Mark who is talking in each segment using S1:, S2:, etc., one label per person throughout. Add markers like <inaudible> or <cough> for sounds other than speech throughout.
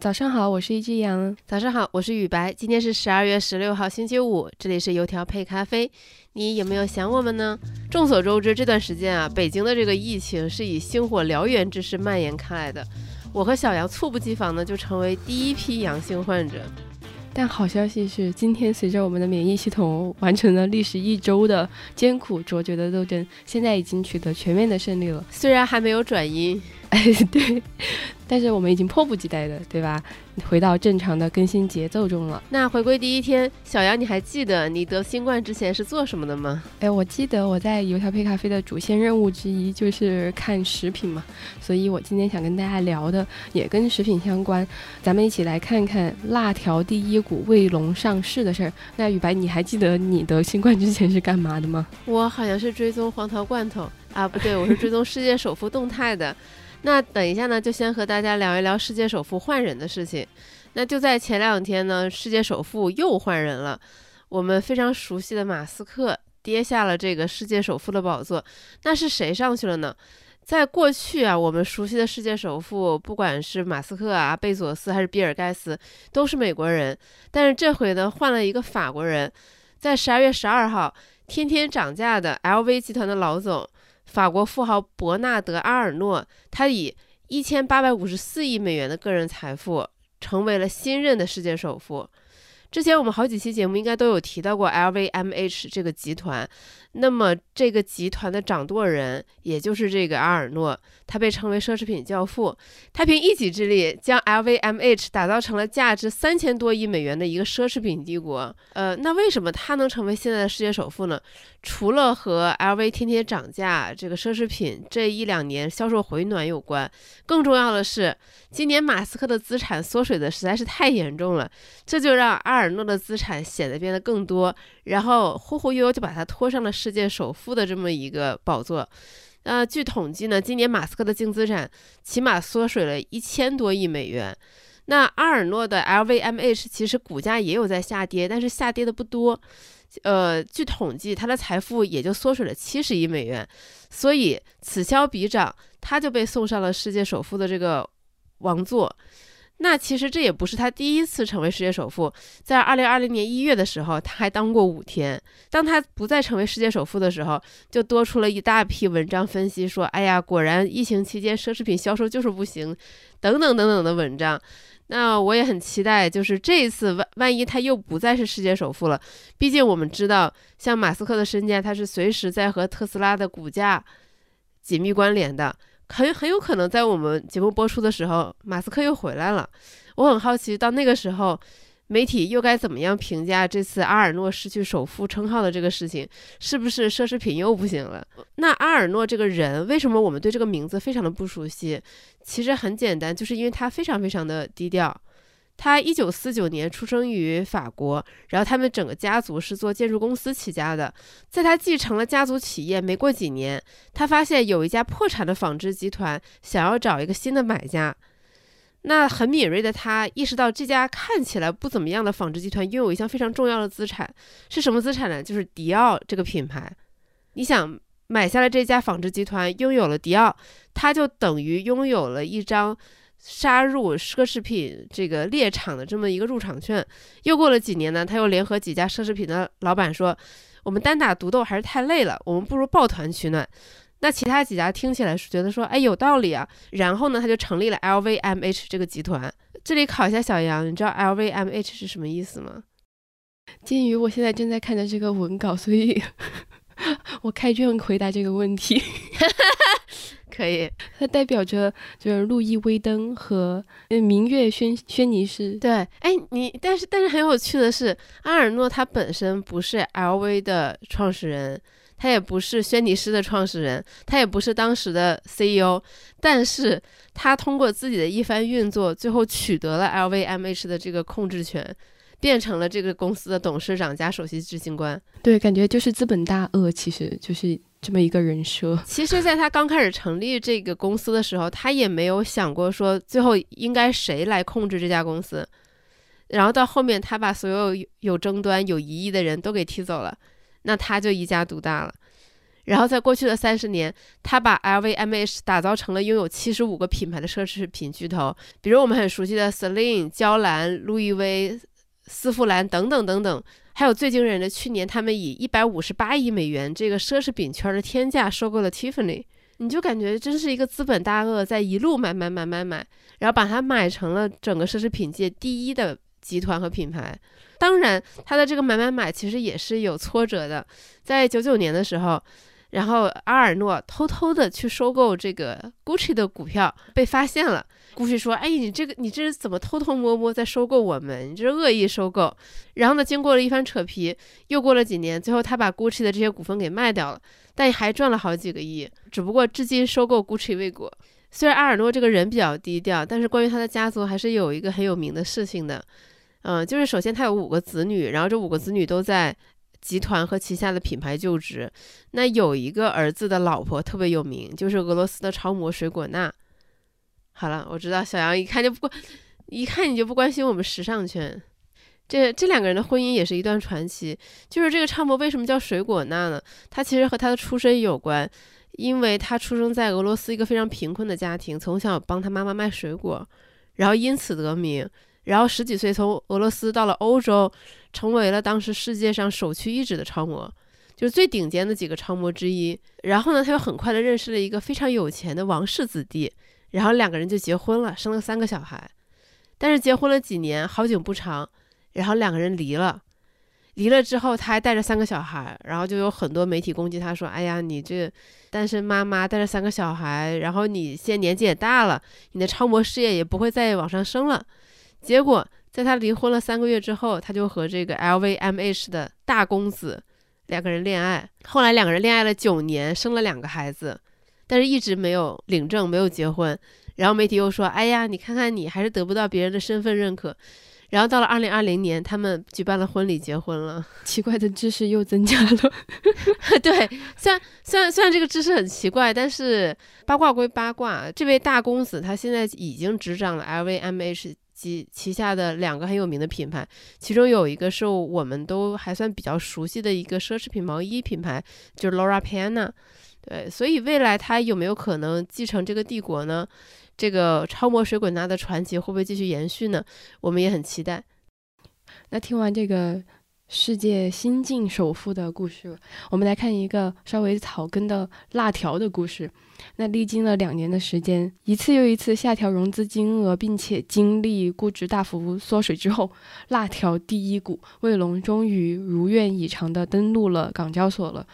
S1: 早上好，我是一只羊。
S2: 早上好，我是雨白。今天是十二月十六号，星期五。这里是油条配咖啡。你有没有想我们呢？众所周知，这段时间啊，北京的这个疫情是以星火燎原之势蔓延开来的。我和小杨猝不及防呢，就成为第一批阳性患者。
S1: 但好消息是，今天随着我们的免疫系统完成了历时一周的艰苦卓绝的斗争，现在已经取得全面的胜利了。
S2: 虽然还没有转阴。<laughs>
S1: 哎，对，但是我们已经迫不及待的，对吧？回到正常的更新节奏中了。
S2: 那回归第一天，小杨，你还记得你得新冠之前是做什么的吗？
S1: 哎，我记得我在油条配咖啡的主线任务之一就是看食品嘛，所以我今天想跟大家聊的也跟食品相关。咱们一起来看看辣条第一股卫龙上市的事儿。那雨白，你还记得你得新冠之前是干嘛的吗？
S2: 我好像是追踪黄桃罐头啊，不对，我是追踪世界首富动态的。那等一下呢，就先和大家聊一聊世界首富换人的事情。那就在前两天呢，世界首富又换人了，我们非常熟悉的马斯克跌下了这个世界首富的宝座。那是谁上去了呢？在过去啊，我们熟悉的世界首富，不管是马斯克啊、贝佐斯还是比尔盖茨，都是美国人。但是这回呢，换了一个法国人，在十二月十二号，天天涨价的 LV 集团的老总。法国富豪伯纳德·阿尔诺，他以一千八百五十四亿美元的个人财富，成为了新任的世界首富。之前我们好几期节目应该都有提到过 LVMH 这个集团，那么这个集团的掌舵人也就是这个阿尔诺，他被称为奢侈品教父，他凭一己之力将 LVMH 打造成了价值三千多亿美元的一个奢侈品帝国。呃，那为什么他能成为现在的世界首富呢？除了和 LV 天天涨价，这个奢侈品这一两年销售回暖有关，更重要的是，今年马斯克的资产缩水的实在是太严重了，这就让阿尔诺的资产显得变得更多，然后忽忽悠悠就把他拖上了世世界首富的这么一个宝座。呃，据统计呢，今年马斯克的净资产起码缩水了一千多亿美元。那阿尔诺的 LVMH 其实股价也有在下跌，但是下跌的不多。呃，据统计，他的财富也就缩水了七十亿美元，所以此消彼长，他就被送上了世界首富的这个王座。那其实这也不是他第一次成为世界首富，在二零二零年一月的时候，他还当过五天。当他不再成为世界首富的时候，就多出了一大批文章分析说：“哎呀，果然疫情期间奢侈品销售就是不行，等等等等的文章。”那我也很期待，就是这一次万万一他又不再是世界首富了，毕竟我们知道，像马斯克的身价，他是随时在和特斯拉的股价紧密关联的，很很有可能在我们节目播出的时候，马斯克又回来了。我很好奇，到那个时候。媒体又该怎么样评价这次阿尔诺失去首富称号的这个事情？是不是奢侈品又不行了？那阿尔诺这个人，为什么我们对这个名字非常的不熟悉？其实很简单，就是因为他非常非常的低调。他一九四九年出生于法国，然后他们整个家族是做建筑公司起家的。在他继承了家族企业没过几年，他发现有一家破产的纺织集团想要找一个新的买家。那很敏锐的他意识到，这家看起来不怎么样的纺织集团拥有一项非常重要的资产，是什么资产呢？就是迪奥这个品牌。你想买下了这家纺织集团，拥有了迪奥，他就等于拥有了一张杀入奢侈品这个猎场的这么一个入场券。又过了几年呢，他又联合几家奢侈品的老板说：“我们单打独斗还是太累了，我们不如抱团取暖。”那其他几家听起来是觉得说，哎，有道理啊。然后呢，他就成立了 LVMH 这个集团。这里考一下小杨，你知道 LVMH 是什么意思吗？
S1: 鉴于我现在正在看着这个文稿，所以 <laughs> 我开卷回答这个问题。<laughs>
S2: 可以，
S1: 它代表着就是路易威登和明月轩轩尼诗。
S2: 对，哎，你但是但是很有趣的是，阿尔诺他本身不是 LV 的创始人。他也不是轩尼诗的创始人，他也不是当时的 CEO，但是他通过自己的一番运作，最后取得了 LVMH 的这个控制权，变成了这个公司的董事长加首席执行官。
S1: 对，感觉就是资本大鳄，其实就是这么一个人设。<laughs>
S2: 其实，在他刚开始成立这个公司的时候，他也没有想过说最后应该谁来控制这家公司，然后到后面他把所有有争端、有疑义的人都给踢走了。那他就一家独大了，然后在过去的三十年，他把 LVMH 打造成了拥有七十五个品牌的奢侈品巨头，比如我们很熟悉的 Celine、娇兰、路易威、丝芙兰等等等等。还有最惊人的，去年他们以一百五十八亿美元这个奢侈品圈的天价收购了 Tiffany，你就感觉真是一个资本大鳄在一路买买买买买，然后把它买成了整个奢侈品界第一的集团和品牌。当然，他的这个买买买其实也是有挫折的，在九九年的时候。然后阿尔诺偷偷的去收购这个 Gucci 的股票，被发现了。Gucci 说：“哎，你这个你这是怎么偷偷摸摸在收购我们？你这是恶意收购。”然后呢，经过了一番扯皮，又过了几年，最后他把 Gucci 的这些股份给卖掉了，但也还赚了好几个亿。只不过至今收购 Gucci 未果。虽然阿尔诺这个人比较低调，但是关于他的家族还是有一个很有名的事情的。嗯，就是首先他有五个子女，然后这五个子女都在。集团和旗下的品牌就职，那有一个儿子的老婆特别有名，就是俄罗斯的超模水果娜。好了，我知道小杨一看就不关，一看你就不关心我们时尚圈。这这两个人的婚姻也是一段传奇。就是这个超模为什么叫水果娜呢？她其实和她的出身有关，因为她出生在俄罗斯一个非常贫困的家庭，从小帮她妈妈卖水果，然后因此得名。然后十几岁从俄罗斯到了欧洲，成为了当时世界上首屈一指的超模，就是最顶尖的几个超模之一。然后呢，他又很快的认识了一个非常有钱的王室子弟，然后两个人就结婚了，生了三个小孩。但是结婚了几年，好景不长，然后两个人离了。离了之后，他还带着三个小孩，然后就有很多媒体攻击他说：“哎呀，你这单身妈妈带着三个小孩，然后你现在年纪也大了，你的超模事业也不会再往上升了。”结果，在他离婚了三个月之后，他就和这个 LVMH 的大公子两个人恋爱。后来两个人恋爱了九年，生了两个孩子，但是一直没有领证，没有结婚。然后媒体又说：“哎呀，你看看你还是得不到别人的身份认可。”然后到了二零二零年，他们举办了婚礼，结婚了。
S1: 奇怪的知识又增加了。<laughs>
S2: 对，虽然虽然虽然这个知识很奇怪，但是八卦归八卦，这位大公子他现在已经执掌了 LVMH。及旗下的两个很有名的品牌，其中有一个是我们都还算比较熟悉的一个奢侈品毛衣品牌，就是 Laura Piana。对，所以未来他有没有可能继承这个帝国呢？这个超模水滚娜的传奇会不会继续延续呢？我们也很期待。
S1: 那听完这个。世界新晋首富的故事，我们来看一个稍微草根的辣条的故事。那历经了两年的时间，一次又一次下调融资金额，并且经历估值大幅缩水之后，辣条第一股卫龙终于如愿以偿的登陆了港交所了。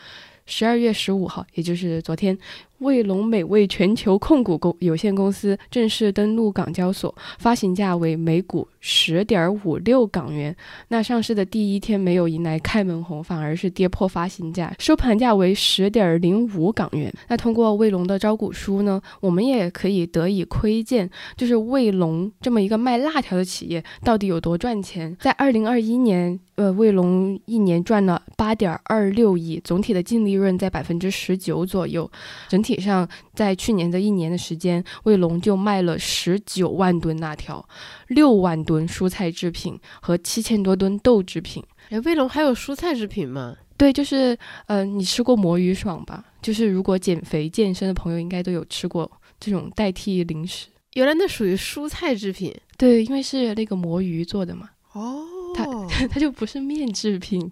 S1: 十二月十五号，也就是昨天。卫龙美味全球控股公有限公司正式登陆港交所，发行价为每股十点五六港元。那上市的第一天没有迎来开门红，反而是跌破发行价，收盘价为十点零五港元。那通过卫龙的招股书呢，我们也可以得以窥见，就是卫龙这么一个卖辣条的企业到底有多赚钱。在二零二一年，呃，卫龙一年赚了八点二六亿，总体的净利润在百分之十九左右，整体。上在去年的一年的时间，卫龙就卖了十九万吨辣条，六万吨蔬菜制品和七千多吨豆制品。
S2: 哎，卫龙还有蔬菜制品吗？
S1: 对，就是呃，你吃过魔芋爽吧？就是如果减肥健身的朋友应该都有吃过这种代替零食。
S2: 原来那属于蔬菜制品。
S1: 对，因为是那个魔芋做的嘛。
S2: 哦，
S1: 它 <laughs> 它就不是面制品。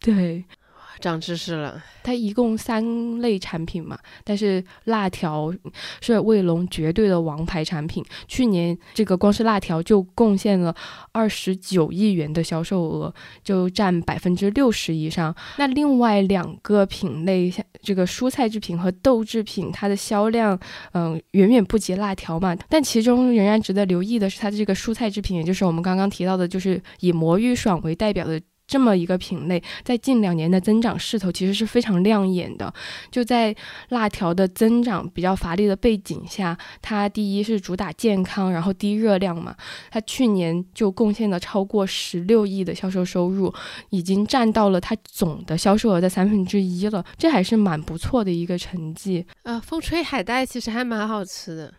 S1: 对。
S2: 长知识了，
S1: 它一共三类产品嘛，但是辣条是卫龙绝对的王牌产品。去年这个光是辣条就贡献了二十九亿元的销售额，就占百分之六十以上。那另外两个品类，像这个蔬菜制品和豆制品，它的销量嗯远远不及辣条嘛。但其中仍然值得留意的是，它的这个蔬菜制品，也就是我们刚刚提到的，就是以魔芋爽为代表的。这么一个品类，在近两年的增长势头其实是非常亮眼的。就在辣条的增长比较乏力的背景下，它第一是主打健康，然后低热量嘛。它去年就贡献了超过十六亿的销售收入，已经占到了它总的销售额的三分之一了。这还是蛮不错的一个成绩。
S2: 呃，风吹海带其实还蛮好吃的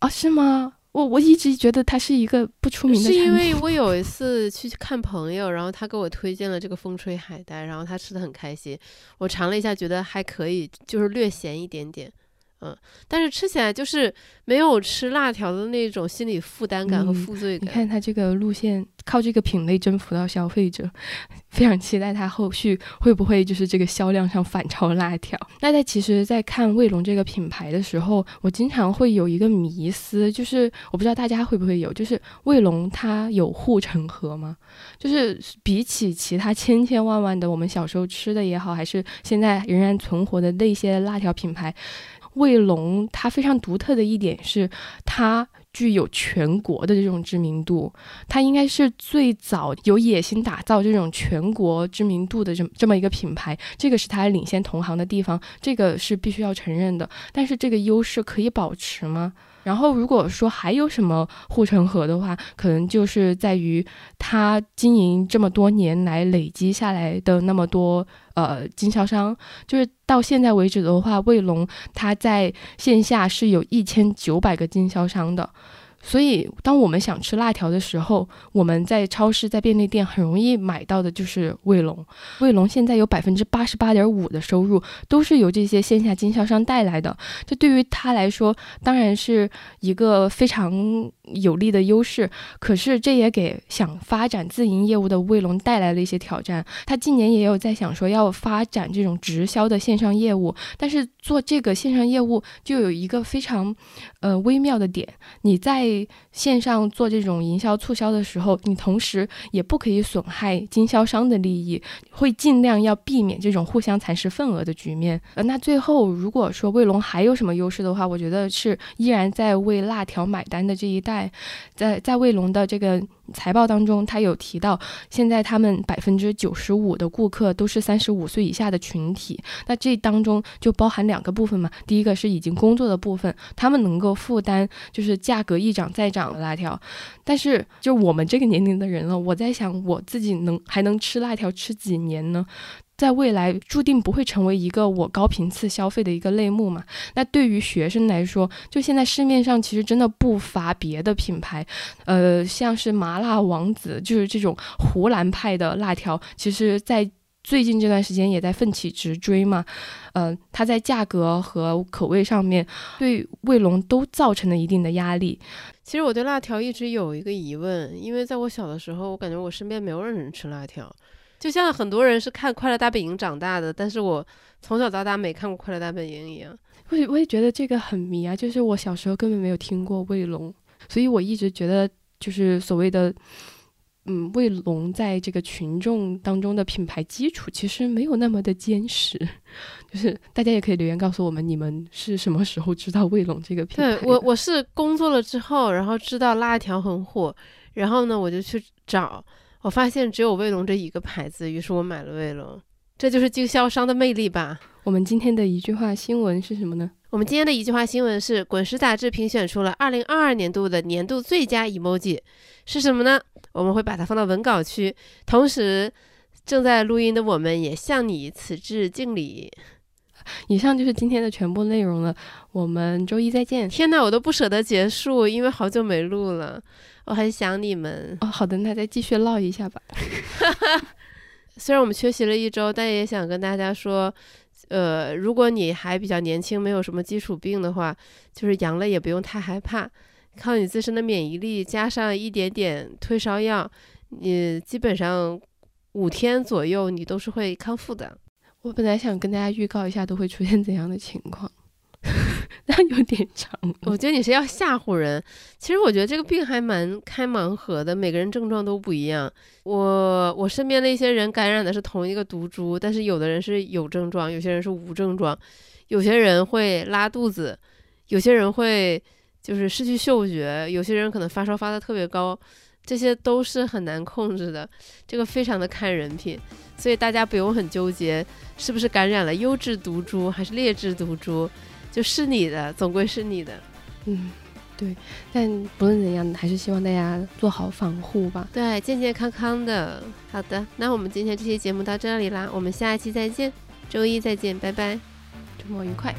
S1: 啊？是吗？我我一直觉得它是一个不出名的。
S2: 是因为我有一次去看朋友，然后他给我推荐了这个风吹海带，然后他吃的很开心。我尝了一下，觉得还可以，就是略咸一点点。嗯，但是吃起来就是没有吃辣条的那种心理负担感和负罪
S1: 感。你看它这个路线，靠这个品类征服到消费者，<laughs> 非常期待它后续会不会就是这个销量上反超辣条。那在其实，在看卫龙这个品牌的时候，我经常会有一个迷思，就是我不知道大家会不会有，就是卫龙它有护城河吗？就是比起其他千千万万的我们小时候吃的也好，还是现在仍然存活的那些辣条品牌。卫龙它非常独特的一点是，它具有全国的这种知名度，它应该是最早有野心打造这种全国知名度的这么这么一个品牌，这个是它领先同行的地方，这个是必须要承认的。但是这个优势可以保持吗？然后，如果说还有什么护城河的话，可能就是在于它经营这么多年来累积下来的那么多呃经销商，就是到现在为止的话，卫龙它在线下是有一千九百个经销商的。所以，当我们想吃辣条的时候，我们在超市、在便利店很容易买到的就是卫龙。卫龙现在有百分之八十八点五的收入都是由这些线下经销商带来的，这对于他来说当然是一个非常有利的优势。可是，这也给想发展自营业务的卫龙带来了一些挑战。他今年也有在想说要发展这种直销的线上业务，但是做这个线上业务就有一个非常呃微妙的点，你在线上做这种营销促销的时候，你同时也不可以损害经销商的利益，会尽量要避免这种互相蚕食份额的局面。呃，那最后如果说卫龙还有什么优势的话，我觉得是依然在为辣条买单的这一代，在在在卫龙的这个。财报当中，他有提到，现在他们百分之九十五的顾客都是三十五岁以下的群体。那这当中就包含两个部分嘛，第一个是已经工作的部分，他们能够负担就是价格一涨再涨的辣条。但是就我们这个年龄的人了，我在想我自己能还能吃辣条吃几年呢？在未来注定不会成为一个我高频次消费的一个类目嘛？那对于学生来说，就现在市面上其实真的不乏别的品牌，呃，像是麻辣王子，就是这种湖南派的辣条，其实在最近这段时间也在奋起直追嘛。嗯，它在价格和口味上面对卫龙都造成了一定的压力。
S2: 其实我对辣条一直有一个疑问，因为在我小的时候，我感觉我身边没有人吃辣条。就像很多人是看《快乐大本营》长大的，但是我从小到大没看过《快乐大本营》一样。
S1: 我我也觉得这个很迷啊，就是我小时候根本没有听过卫龙，所以我一直觉得就是所谓的，嗯，卫龙在这个群众当中的品牌基础其实没有那么的坚实。<laughs> 就是大家也可以留言告诉我们，你们是什么时候知道卫龙这个品牌？
S2: 对我，我是工作了之后，然后知道辣条很火，然后呢，我就去找。我发现只有卫龙这一个牌子，于是我买了卫龙。这就是经销商的魅力吧。
S1: 我们今天的一句话新闻是什么呢？
S2: 我们今天的一句话新闻是《滚石》杂志评选出了二零二二年度的年度最佳 emoji，是什么呢？我们会把它放到文稿区。同时，正在录音的我们也向你此致敬礼。
S1: 以上就是今天的全部内容了，我们周一再见。
S2: 天呐，我都不舍得结束，因为好久没录了。我很想你们
S1: 哦。好的，那再继续唠一下吧。<laughs>
S2: 虽然我们缺席了一周，但也想跟大家说，呃，如果你还比较年轻，没有什么基础病的话，就是阳了也不用太害怕，靠你自身的免疫力加上一点点退烧药，你基本上五天左右你都是会康复的。
S1: 我本来想跟大家预告一下都会出现怎样的情况。<laughs> 那有点长，
S2: 我觉得你是要吓唬人。其实我觉得这个病还蛮开盲盒的，每个人症状都不一样。我我身边的一些人感染的是同一个毒株，但是有的人是有症状，有些人是无症状，有些人会拉肚子，有些人会就是失去嗅觉，有些人可能发烧发的特别高，这些都是很难控制的。这个非常的看人品，所以大家不用很纠结是不是感染了优质毒株还是劣质毒株。就是你的，总归是你的，
S1: 嗯，对。但不论怎样，还是希望大家做好防护吧。
S2: 对，健健康康的。好的，那我们今天这期节目到这里啦，我们下一期再见，周一再见，拜拜，
S1: 周末愉快。